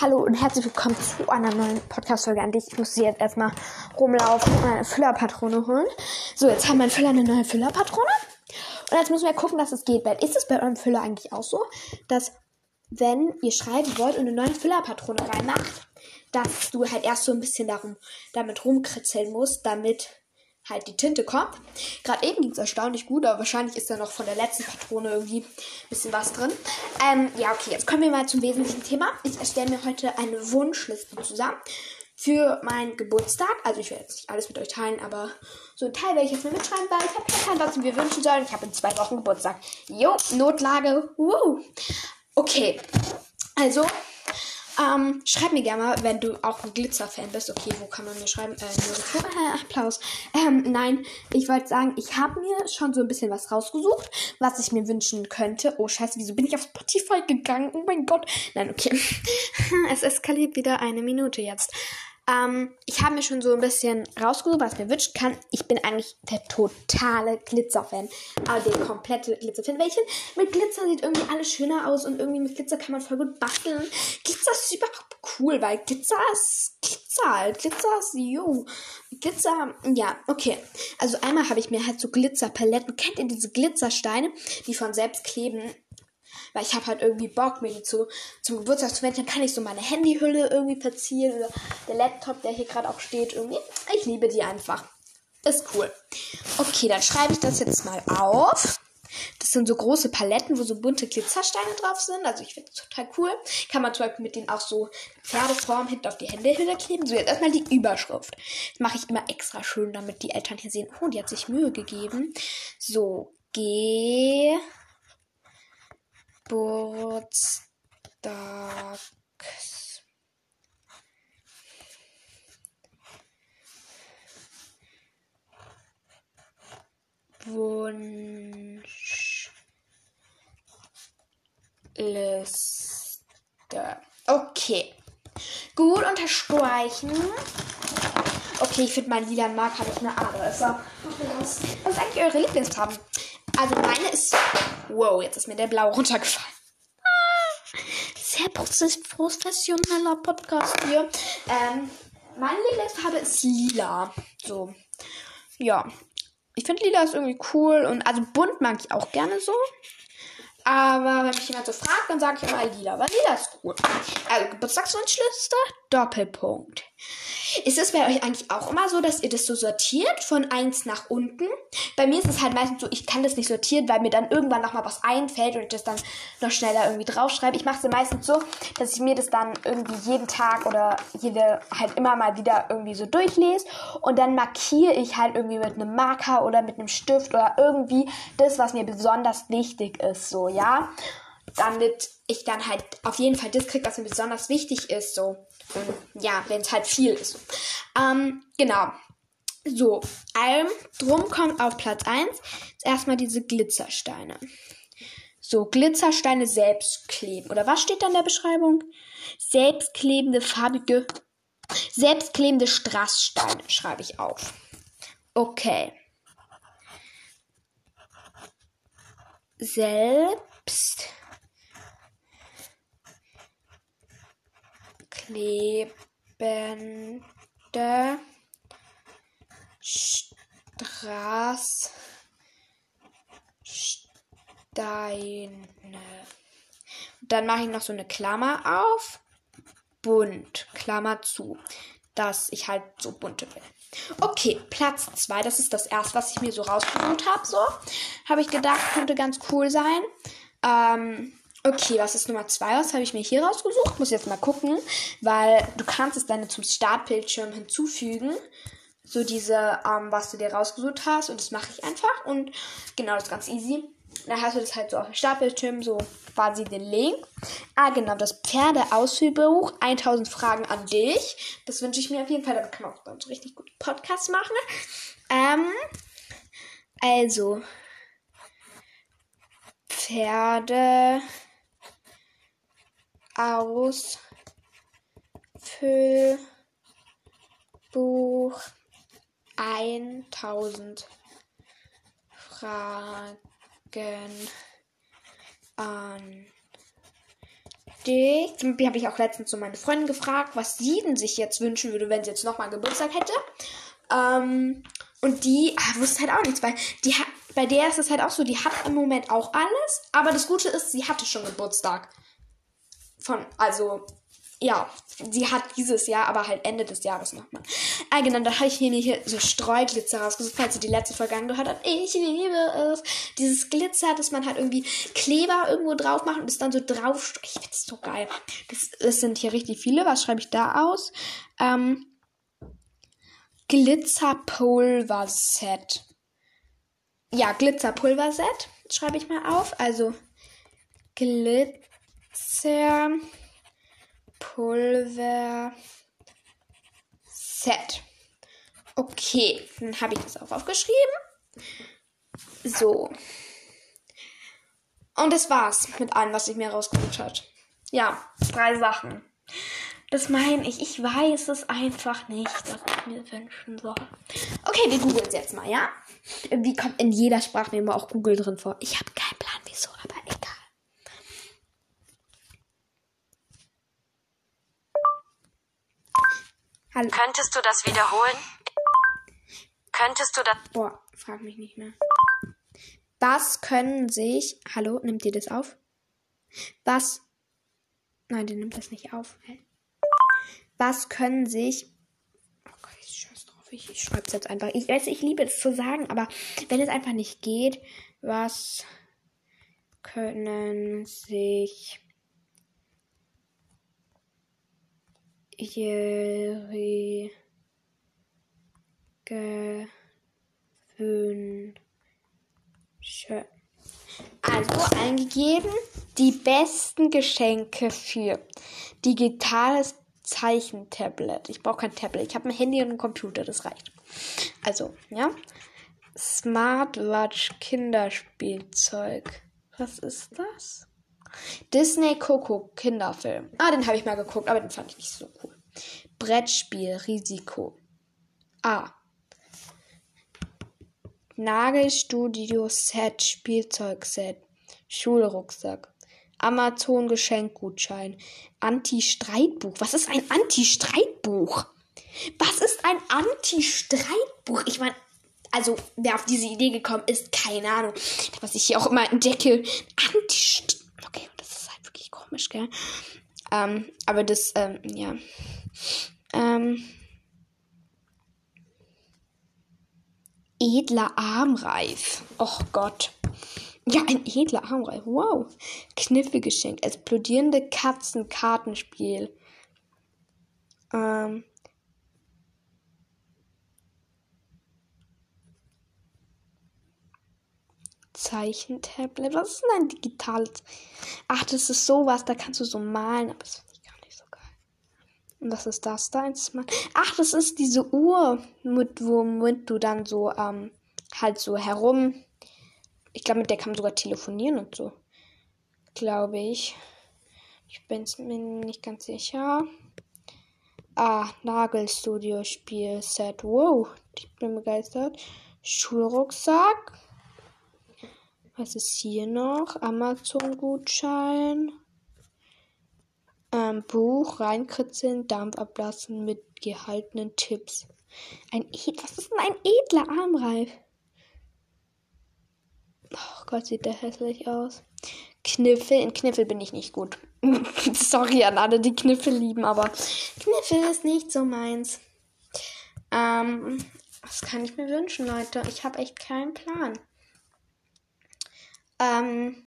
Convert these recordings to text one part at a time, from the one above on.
Hallo und herzlich willkommen zu einer neuen Podcast-Folge an dich. Ich muss jetzt erstmal rumlaufen und eine Füllerpatrone holen. So, jetzt haben wir Füller eine neue Füllerpatrone. Und jetzt müssen wir gucken, dass es geht. Ist es bei eurem Füller eigentlich auch so, dass wenn ihr schreiben wollt und eine neue Füllerpatrone reinmacht, dass du halt erst so ein bisschen darum, damit rumkritzeln musst, damit halt die Tinte kommt. Gerade eben ging es erstaunlich gut, aber wahrscheinlich ist da noch von der letzten Patrone irgendwie ein bisschen was drin. Ähm, ja, okay, jetzt kommen wir mal zum wesentlichen Thema. Ich erstelle mir heute eine Wunschliste zusammen für meinen Geburtstag. Also ich werde jetzt nicht alles mit euch teilen, aber so ein Teil werde ich jetzt mal mitschreiben, weil ich habe keinen Plan, was mir wünschen soll. Ich habe in zwei Wochen Geburtstag. Jo, Notlage. Woo. Okay, also ähm, schreib mir gerne mal, wenn du auch ein Glitzer-Fan bist. Okay, wo kann man mir schreiben? Äh, nur Applaus. Ähm, nein, ich wollte sagen, ich habe mir schon so ein bisschen was rausgesucht, was ich mir wünschen könnte. Oh, scheiße, wieso bin ich auf Spotify gegangen? Oh mein Gott. Nein, okay. es eskaliert wieder eine Minute jetzt. Ähm, ich habe mir schon so ein bisschen rausgesucht, was mir wünscht kann. Ich bin eigentlich der totale Glitzer-Fan. Aber der komplette Glitzer-Fan. Welche mit Glitzer sieht irgendwie alles schöner aus und irgendwie mit Glitzer kann man voll gut basteln. Glitzer ist überhaupt cool, weil Glitzer ist Glitzer halt. Glitzer ist, jo. Glitzer, ja, okay. Also einmal habe ich mir halt so Glitzerpaletten. Kennt ihr diese Glitzersteine, die von selbst kleben? Weil ich habe halt irgendwie Bock, mir die zu, zum Geburtstag zu wenden. Dann kann ich so meine Handyhülle irgendwie verzieren oder der Laptop, der hier gerade auch steht, irgendwie. Ich liebe die einfach. Ist cool. Okay, dann schreibe ich das jetzt mal auf. Das sind so große Paletten, wo so bunte Glitzersteine drauf sind. Also ich finde das total cool. Kann man zum Beispiel mit denen auch so Pferdeform hinten auf die Hände kleben. So, jetzt erstmal die Überschrift. Das mache ich immer extra schön, damit die Eltern hier sehen, oh, die hat sich Mühe gegeben. So, G. Geburtstags Wunschliste. Okay. Gut unterstreichen. Okay, ich finde mein lila Marker nicht mehr Adresse. Was ist eigentlich eure Lieblingsfarben? Also meine ist. Wow, jetzt ist mir der Blau runtergefallen. Ah, sehr professioneller Podcast hier. Ähm, meine Lieblingsfarbe ist lila. So. Ja. Ich finde lila ist irgendwie cool und also bunt mag ich auch gerne so. Aber wenn mich jemand so fragt, dann sage ich immer lila, weil lila ist cool. Also Geburtstagswunschliste, Doppelpunkt. Ist es bei euch eigentlich auch immer so, dass ihr das so sortiert von eins nach unten? Bei mir ist es halt meistens so, ich kann das nicht sortieren, weil mir dann irgendwann nochmal was einfällt und ich das dann noch schneller irgendwie draufschreibe. Ich mache es meistens so, dass ich mir das dann irgendwie jeden Tag oder jede halt immer mal wieder irgendwie so durchlese und dann markiere ich halt irgendwie mit einem Marker oder mit einem Stift oder irgendwie das, was mir besonders wichtig ist, so, ja? Damit ich dann halt auf jeden Fall das kriege, was mir besonders wichtig ist, so. Ja, wenn es halt viel ist. Ähm, genau. So, allem drum kommt auf Platz 1 erstmal diese Glitzersteine. So, Glitzersteine selbst kleben. Oder was steht da in der Beschreibung? Selbstklebende, farbige, selbstklebende Strasssteine schreibe ich auf. Okay. Selbst klebende Straßsteine. Dann mache ich noch so eine Klammer auf. Bunt, Klammer zu. Dass ich halt so bunte will. Okay, Platz 2. Das ist das erste, was ich mir so rausgesucht habe. So. Habe ich gedacht, könnte ganz cool sein. Ähm, Okay, was ist Nummer zwei? Was habe ich mir hier rausgesucht? Muss jetzt mal gucken, weil du kannst es dann zum Startbildschirm hinzufügen. So diese, ähm, was du dir rausgesucht hast. Und das mache ich einfach. Und genau, das ist ganz easy. Dann hast du das halt so auf dem Startbildschirm, so quasi den Link. Ah, genau, das Pferdeausführbuch. 1000 Fragen an dich. Das wünsche ich mir auf jeden Fall. Damit kann man auch ganz richtig gut Podcast machen. Ähm, also, Pferde. Ausfüllbuch 1000 Fragen an wichtig. Zum Beispiel habe ich auch letztens so meine Freundin gefragt, was sie denn sich jetzt wünschen würde, wenn sie jetzt nochmal Geburtstag hätte. Ähm, und die ah, wusste halt auch nichts, weil die hat, bei der ist es halt auch so, die hat im Moment auch alles, aber das Gute ist, sie hatte schon Geburtstag. Von, also, ja, sie hat dieses Jahr, aber halt Ende des Jahres nochmal. Ah, genau, da habe ich mir hier so Streuglitzer rausgesucht, falls ihr die letzte Folge angehört habt. Ich liebe es. Dieses Glitzer, dass man halt irgendwie Kleber irgendwo drauf macht und es dann so drauf. Ich finde es so geil. Das, das sind hier richtig viele. Was schreibe ich da aus? Ähm, Glitzerpulverset. Ja, Glitzerpulverset schreibe ich mal auf. Also Glitzerpulverset. Okay, dann habe ich das auch aufgeschrieben. So. Und das war's mit allem, was ich mir rausgesucht habe. Ja, drei Sachen. Das meine ich. Ich weiß es einfach nicht, was ich mir wünschen soll. Okay, wir googeln es jetzt mal, ja? Wie kommt in jeder Sprachmemo auch Google drin vor? Ich habe keinen Plan, wieso, aber egal. Hallo. Könntest du das wiederholen? Könntest du das. Boah, frag mich nicht mehr. Was können sich. Hallo, nimmt ihr das auf? Was. Nein, der nimmt das nicht auf. Was können sich. Oh Gott, ich scheiß drauf. Ich, ich schreibe es jetzt einfach. Ich weiß, ich liebe es zu sagen, aber wenn es einfach nicht geht, was können sich ihre Gewünsche. Also eingegeben, die besten Geschenke für digitales Zeichentablet. Ich brauche kein Tablet. Ich habe ein Handy und einen Computer, das reicht. Also, ja. Smartwatch Kinderspielzeug. Was ist das? Disney Coco Kinderfilm. Ah, den habe ich mal geguckt, aber den fand ich nicht so cool. Brettspiel Risiko. Ah. Nagelstudio Set Spielzeugset. Schulrucksack. Amazon Geschenkgutschein. Anti-Streitbuch. Was ist ein Anti-Streitbuch? Was ist ein Anti-Streitbuch? Ich meine, also wer auf diese Idee gekommen ist, keine Ahnung. Was ich hier auch immer entdecke. Anti Okay, das ist halt wirklich komisch, gell? Ähm, aber das, ähm, ja. Ähm. Edler Armreif. Och Gott. Ja, ein edler Armreif. Wow. Kniffe geschenkt. Explodierende Katzen Kartenspiel. Ähm. Zeichentablet. Was ist denn ein digitales? Ach, das ist sowas, da kannst du so malen, aber das finde ich gar nicht so geil. Und was ist das da? Ach, das ist diese Uhr, mit, womit du dann so, ähm, halt so herum ich glaube, mit der kann man sogar telefonieren und so. Glaube ich. Ich bin mir nicht ganz sicher. Ah, Nagelstudio Spiel Set. Wow, ich bin begeistert. Schulrucksack. Was ist hier noch? Amazon-Gutschein. Ähm, Buch, reinkritzeln, Dampf ablassen mit gehaltenen Tipps. Ein Ed Was ist denn ein edler Armreif? Oh Gott, sieht der hässlich aus. Kniffel. In Kniffel bin ich nicht gut. Sorry an alle, die Kniffel lieben, aber Kniffel ist nicht so meins. Ähm, was kann ich mir wünschen, Leute? Ich habe echt keinen Plan. Ähm,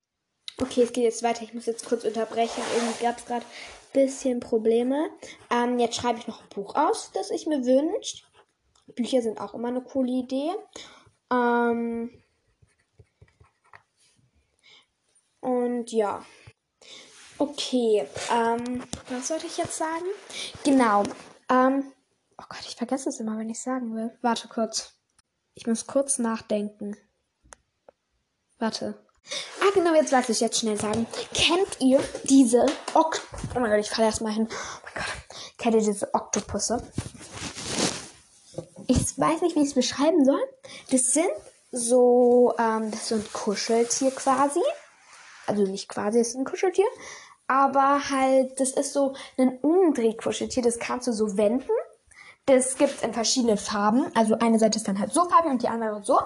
okay, es geht jetzt weiter. Ich muss jetzt kurz unterbrechen. Irgendwie gab es gerade ein bisschen Probleme. Ähm, jetzt schreibe ich noch ein Buch aus, das ich mir wünsche. Bücher sind auch immer eine coole Idee. Ähm, Und ja. Okay, ähm, was sollte ich jetzt sagen? Genau. Ähm, oh Gott, ich vergesse es immer, wenn ich sagen will. Warte kurz. Ich muss kurz nachdenken. Warte. Ah, genau, jetzt lasse ich jetzt schnell sagen. Kennt ihr diese Ok Oh mein Gott, ich falle erstmal hin. Oh mein Gott. Kennt ihr diese Oktopusse? Ich weiß nicht, wie ich es beschreiben soll. Das sind so, ähm, das ist ein Kuscheltier quasi also nicht quasi, es ist ein Kuscheltier. aber halt, das ist so ein Umdrehkuscheltier, das kannst du so wenden. Das gibt's in verschiedenen Farben. Also eine Seite ist dann halt so farbig und die andere so.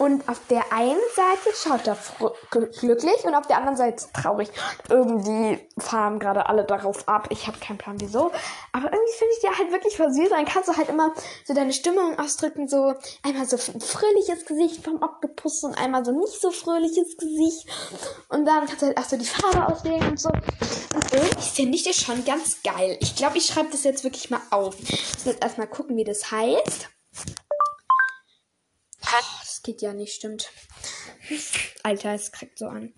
Und auf der einen Seite schaut er glücklich und auf der anderen Seite traurig. Irgendwie fahren gerade alle darauf ab. Ich habe keinen Plan wieso. Aber irgendwie finde ich die halt wirklich süß. Dann kannst du halt immer so deine Stimmung ausdrücken. So einmal so ein fröhliches Gesicht vom Oktopus und einmal so nicht so fröhliches Gesicht. Und dann kannst du halt auch so die Farbe auswählen und so. Und irgendwie finde ich das schon ganz geil. Ich glaube, ich schreibe das jetzt wirklich mal auf. Ich muss jetzt erstmal gucken, wie das heißt geht ja nicht, stimmt. Alter, es kriegt so an.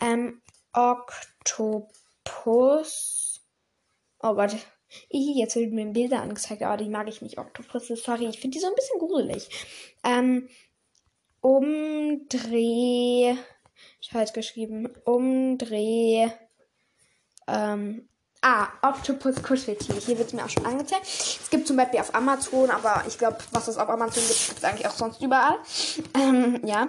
Ähm, Oktopus. Oh Gott. Jetzt wird mir Bilder angezeigt, aber die mag ich nicht. Oktopus, sorry, ich finde die so ein bisschen gruselig. Ähm, umdreh. Ich habe jetzt geschrieben. Umdreh. Ähm, Ah, Octopus Kuscheltier. Hier wird es mir auch schon angezeigt. Es gibt zum Beispiel auf Amazon, aber ich glaube, was es auf Amazon gibt, gibt es eigentlich auch sonst überall. Ähm, ja.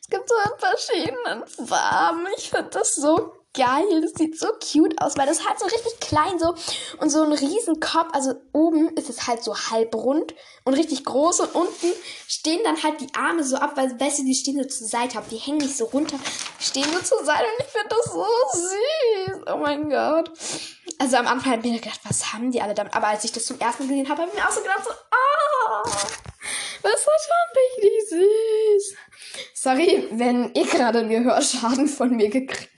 Es gibt so in verschiedenen Farben. Ich finde das so geil. Das sieht so cute aus, weil das halt so richtig klein so und so ein riesen Kopf. Also oben ist es halt so halbrund und richtig groß und unten stehen dann halt die Arme so ab, weil weißt du, die stehen so zur Seite ab. Die hängen nicht so runter, stehen so zur Seite und ich finde das so süß. Oh mein Gott. Also am Anfang habe ich mir gedacht, was haben die alle damit? Aber als ich das zum ersten gesehen habe, habe ich mir auch so gedacht, so, ah, oh, was ist schon richtig süß. Sorry, wenn ihr gerade einen Gehörschaden von mir gekriegt.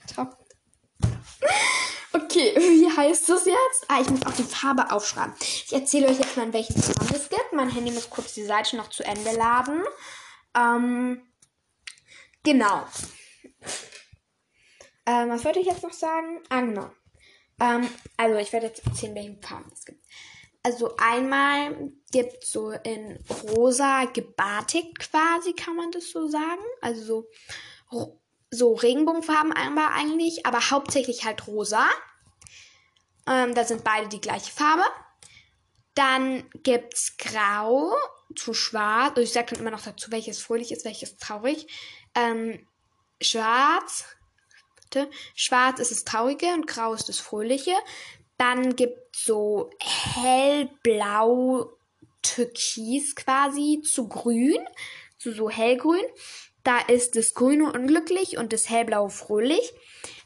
Okay, wie heißt das jetzt? Ah, ich muss auch die Farbe aufschreiben. Ich erzähle euch jetzt mal, in welchen Farben es gibt. Mein Handy muss kurz die Seite noch zu Ende laden. Ähm, genau. Ähm, was wollte ich jetzt noch sagen? Ah, genau. Ähm, also, ich werde jetzt erzählen, welche Farben es gibt. Also, einmal gibt es so in rosa gebatik quasi, kann man das so sagen. Also, so so Regenbogenfarben einmal eigentlich, aber hauptsächlich halt rosa. Ähm, da sind beide die gleiche Farbe. Dann gibt's Grau zu Schwarz. Also ich sage dann immer noch dazu, welches fröhlich ist, welches traurig. Ähm, Schwarz. Bitte. Schwarz ist das Traurige und Grau ist das Fröhliche. Dann gibt's so hellblau, türkis quasi zu grün, zu so hellgrün. Da ist das Grüne unglücklich und das Hellblau fröhlich.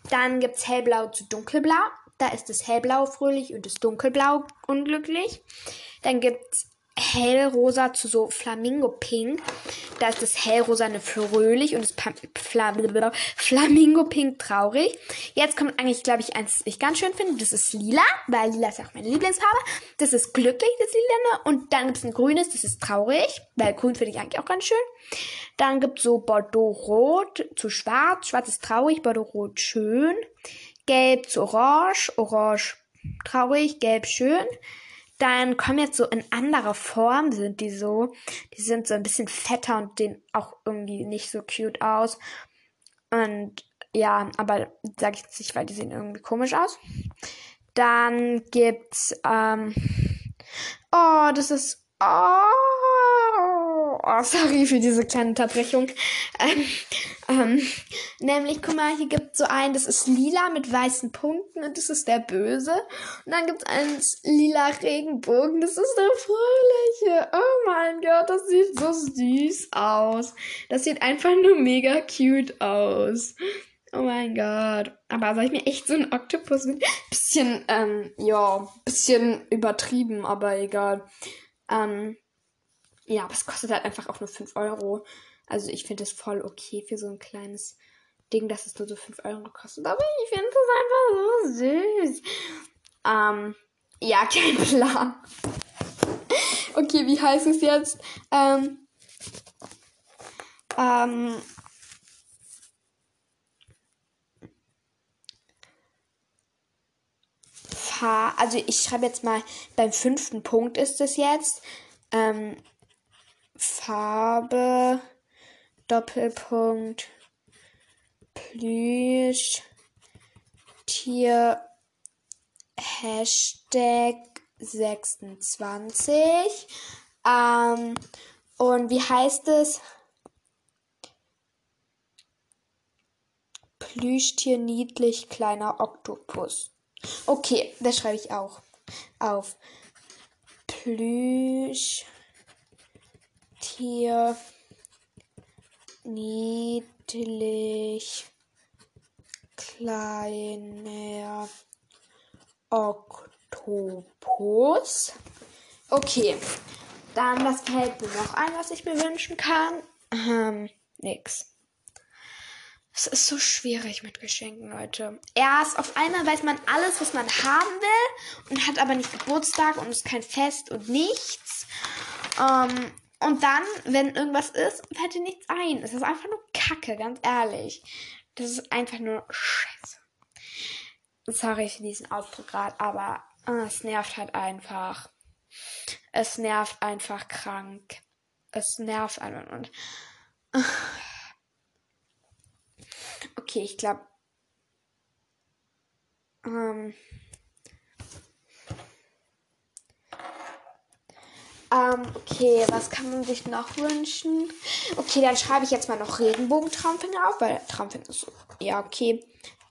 Dann gibt es Hellblau zu Dunkelblau. Da ist das Hellblau fröhlich und das Dunkelblau unglücklich. Dann gibt es Hellrosa zu so Flamingo-Pink. Da ist das Hellrosane fröhlich und das Flamingo-Pink traurig. Jetzt kommt eigentlich, glaube ich, eins, das ich ganz schön finde. Das ist lila, weil lila ist auch meine Lieblingsfarbe. Das ist glücklich, das lilane. Und dann gibt es ein grünes, das ist traurig, weil grün finde ich eigentlich auch ganz schön. Dann gibt es so Bordeaux-Rot zu Schwarz. Schwarz ist traurig, Bordeaux-Rot schön. Gelb zu Orange, Orange traurig, Gelb schön. Dann kommen jetzt so in anderer Form sind die so. Die sind so ein bisschen fetter und sehen auch irgendwie nicht so cute aus. Und ja, aber sag ich jetzt nicht, weil die sehen irgendwie komisch aus. Dann gibt's, ähm, oh, das ist, oh, Oh, sorry für diese kleine Unterbrechung. Ähm, ähm, nämlich, guck mal, hier gibt es so einen, das ist lila mit weißen Punkten und das ist der Böse. Und dann gibt es einen lila Regenbogen, das ist der Fröhliche. Oh mein Gott, das sieht so süß aus. Das sieht einfach nur mega cute aus. Oh mein Gott. Aber soll ich mir echt so einen Oktopus mit? Bisschen, ähm, ja, bisschen übertrieben, aber egal. Ähm, ja, aber es kostet halt einfach auch nur 5 Euro. Also ich finde es voll okay für so ein kleines Ding, dass es nur so 5 Euro kostet. Aber ich finde es einfach so süß. Ähm, ja, kein Plan. okay, wie heißt es jetzt? Ähm, ähm, also ich schreibe jetzt mal, beim fünften Punkt ist es jetzt. Ähm, Farbe, Doppelpunkt, Plüsch, Tier, Hashtag 26. Ähm, und wie heißt es? Plüschtier niedlich kleiner Oktopus. Okay, das schreibe ich auch auf. Plüschtier niedlich kleiner Oktopus. Okay, dann was fällt mir noch ein, was ich mir wünschen kann? Ähm, nix. Es ist so schwierig mit Geschenken, Leute. Erst auf einmal weiß man alles, was man haben will und hat aber nicht Geburtstag und ist kein Fest und nichts. Ähm, und dann, wenn irgendwas ist, fällt dir nichts ein. Es ist einfach nur Kacke, ganz ehrlich. Das ist einfach nur Scheiße. Sorry für diesen Ausdruck gerade, aber äh, es nervt halt einfach. Es nervt einfach krank. Es nervt einfach und. Okay, ich glaube. Ähm, ähm, okay, was kann man sich noch wünschen? Okay, dann schreibe ich jetzt mal noch Regenbogentraumfänger auf, weil Traumfänger ist so. Ja, okay.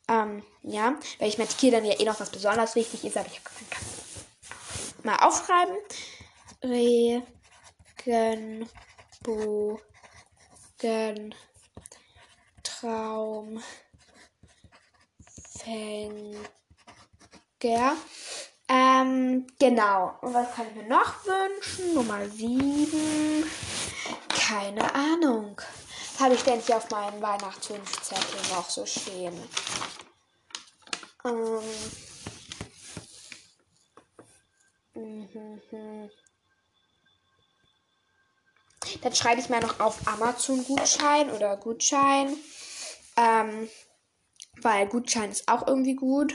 Ähm, ja, weil ich markiere dann ja eh noch was besonders wichtig ist, aber ich keinen Mal aufschreiben. Regenbogen. Traumfänger. Ähm, genau. Und was kann ich mir noch wünschen? Nummer 7. Keine Ahnung. Habe ich denn hier auf meinem Weihnachtswunschzettel noch so stehen. Ähm. Dann schreibe ich mal noch auf Amazon-Gutschein oder Gutschein. Ähm, weil Gutschein ist auch irgendwie gut.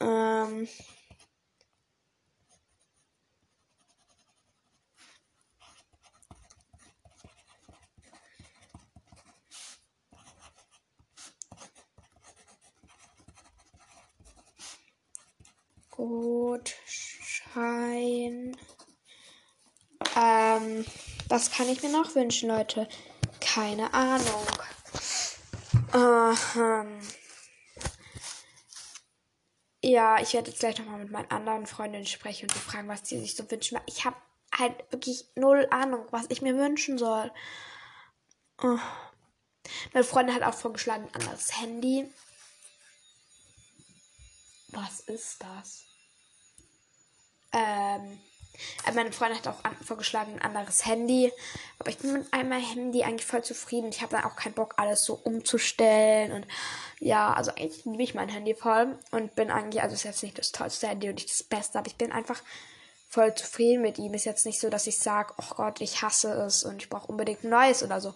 Ähm, Gutschein. Ähm, was kann ich mir noch wünschen, Leute? Keine Ahnung. Ähm, ja, ich werde jetzt gleich nochmal mit meinen anderen Freundinnen sprechen und die fragen, was die sich so wünschen. Ich habe halt wirklich null Ahnung, was ich mir wünschen soll. Oh. Meine Freundin hat auch vorgeschlagen, ein anderes Handy. Was ist das? Ähm. Äh, meine Freundin hat auch an, vorgeschlagen, ein anderes Handy. Aber ich bin mit einmal Handy eigentlich voll zufrieden. Ich habe dann auch keinen Bock, alles so umzustellen. Und ja, also eigentlich liebe ich mein Handy voll. Und bin eigentlich, also ist jetzt nicht das tollste Handy und nicht das Beste, aber ich bin einfach voll zufrieden mit ihm. Ist jetzt nicht so, dass ich sage, oh Gott, ich hasse es und ich brauche unbedingt ein neues oder so.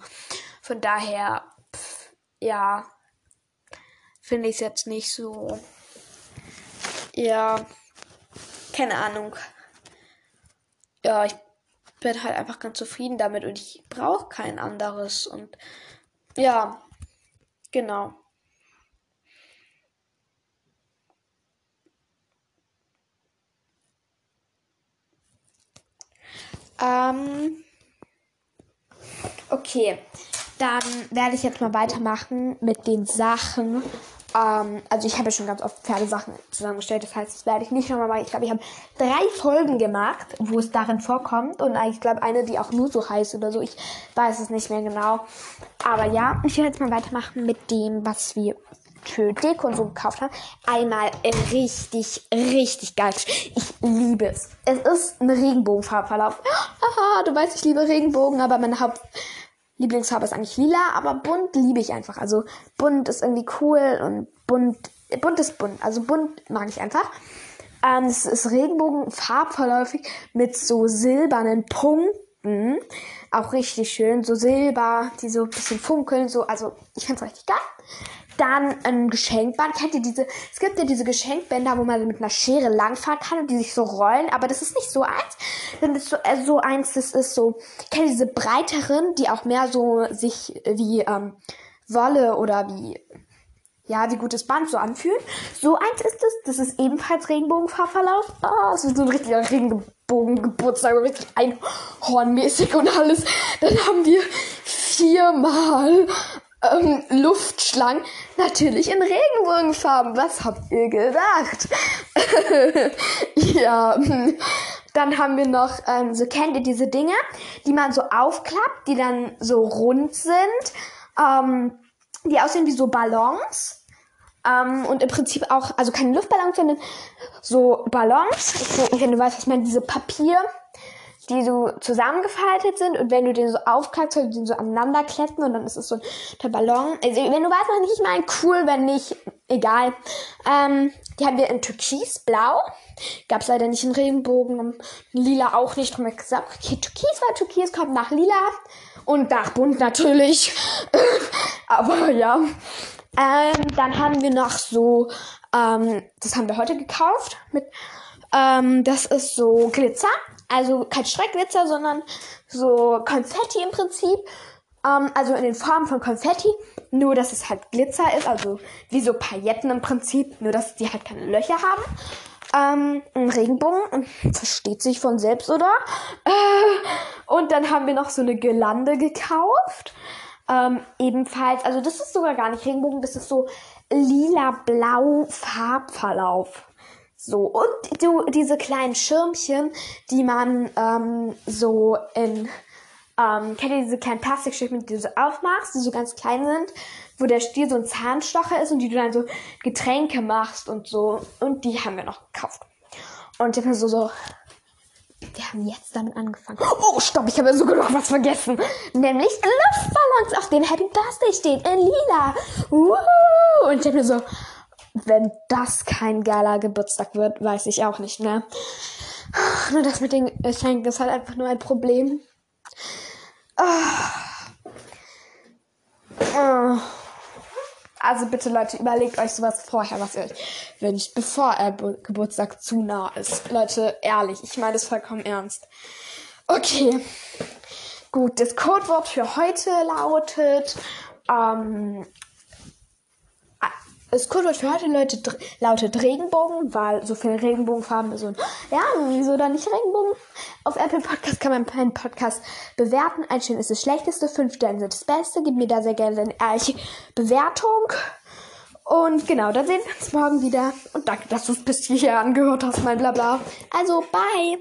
Von daher, pff, ja, finde ich es jetzt nicht so. Ja, keine Ahnung ja, ich bin halt einfach ganz zufrieden damit und ich brauche kein anderes. Und ja, genau. Ähm, okay, dann werde ich jetzt mal weitermachen mit den Sachen, ähm, also ich habe ja schon ganz oft Pferdesachen zusammengestellt, das heißt, das werde ich nicht nochmal machen. Ich glaube, ich habe drei Folgen gemacht, wo es darin vorkommt und ich glaube eine, die auch nur so heißt oder so. Ich weiß es nicht mehr genau. Aber ja, ich werde jetzt mal weitermachen mit dem, was wir für Deko und so gekauft haben. Einmal richtig, richtig geil. Ich liebe es. Es ist ein Regenbogenfarbverlauf. Haha, du weißt, ich liebe Regenbogen, aber meine Haupt Lieblingsfarbe ist eigentlich lila, aber bunt liebe ich einfach. Also bunt ist irgendwie cool und bunt, bunt ist bunt. Also bunt mag ich einfach. Ähm, es ist Regenbogenfarbverläufig mit so silbernen Punkten. Auch richtig schön. So Silber, die so ein bisschen funkeln. So, also ich finde es richtig geil. Dann ein Geschenkband. Kennt ihr diese? Es gibt ja diese Geschenkbänder, wo man mit einer Schere langfahren kann und die sich so rollen. Aber das ist nicht so eins. Das ist so, äh, so eins, das ist so. Kennt ihr diese breiteren, die auch mehr so sich wie ähm, Wolle oder wie ja, wie gutes Band so anfühlen. So eins ist es. Das ist ebenfalls Regenbogenfarbverlauf. Ah, oh, es wird so ein richtiger Regenbogengeburtstag, richtig einhornmäßig und alles. Dann haben wir viermal ähm, Luftschlangen natürlich in Regenbogenfarben. Was habt ihr gedacht? ja. Dann haben wir noch, ähm, so kennt ihr diese Dinge, die man so aufklappt, die dann so rund sind, ähm, die aussehen wie so Ballons. Ähm, und im Prinzip auch, also keine Luftballons, sondern so Ballons. Ich wenn du weißt, was ich meine, diese Papier, die so zusammengefaltet sind und wenn du den so aufklappst, soll du den so aneinander kletten und dann ist es so ein Ballon. Also wenn du weißt, was ich meine, cool, wenn nicht, egal. Ähm, die haben wir in Türkisblau. Gab es leider nicht in Regenbogen und Lila auch nicht. Drum hab ich gesagt, okay, Türkis war Türkis, kommt nach Lila und nach Bunt natürlich. Aber ja. Ähm, dann haben wir noch so, ähm, das haben wir heute gekauft mit, ähm, das ist so Glitzer. Also kein Streckglitzer, sondern so Konfetti im Prinzip. Ähm, also in den Formen von Konfetti. Nur, dass es halt Glitzer ist. Also wie so Pailletten im Prinzip. Nur, dass die halt keine Löcher haben. Ähm, ein Regenbogen. Versteht sich von selbst, oder? Äh, und dann haben wir noch so eine Gelande gekauft. Ähm, ebenfalls, also das ist sogar gar nicht Regenbogen, das ist so lila-blau Farbverlauf. So, und du, diese kleinen Schirmchen, die man ähm, so in, ähm, kennt ihr diese kleinen Plastikschirmchen, die du so aufmachst, die so ganz klein sind, wo der Stiel so ein Zahnstocher ist und die du dann so Getränke machst und so. Und die haben wir noch gekauft. Und ich habe so, so, wir haben jetzt damit angefangen. Oh, stopp, ich habe ja sogar noch was vergessen. Nämlich Luftballons, auf denen Happy Birthday steht, in lila. Woohoo! Und ich habe mir so, wenn das kein geiler Geburtstag wird, weiß ich auch nicht, ne? Nur das mit den Geschenken ist halt einfach nur ein Problem. Also bitte Leute, überlegt euch sowas vorher, was ihr euch wünscht, bevor euer Geburtstag zu nah ist. Leute, ehrlich, ich meine das vollkommen ernst. Okay. Gut, das Codewort für heute lautet ähm, das Codewort für heute Leute, lautet Regenbogen, weil so viele Regenbogenfarben und ja, wieso dann nicht Regenbogen? Auf Apple Podcast kann man meinen Podcast bewerten. Ein Stern ist das Schlechteste, fünf Sterne sind das Beste. Gib mir da sehr gerne eine ehrliche Bewertung. Und genau, dann sehen wir uns morgen wieder. Und danke, dass du es bis hierher angehört hast, mein Blabla. Also, bye!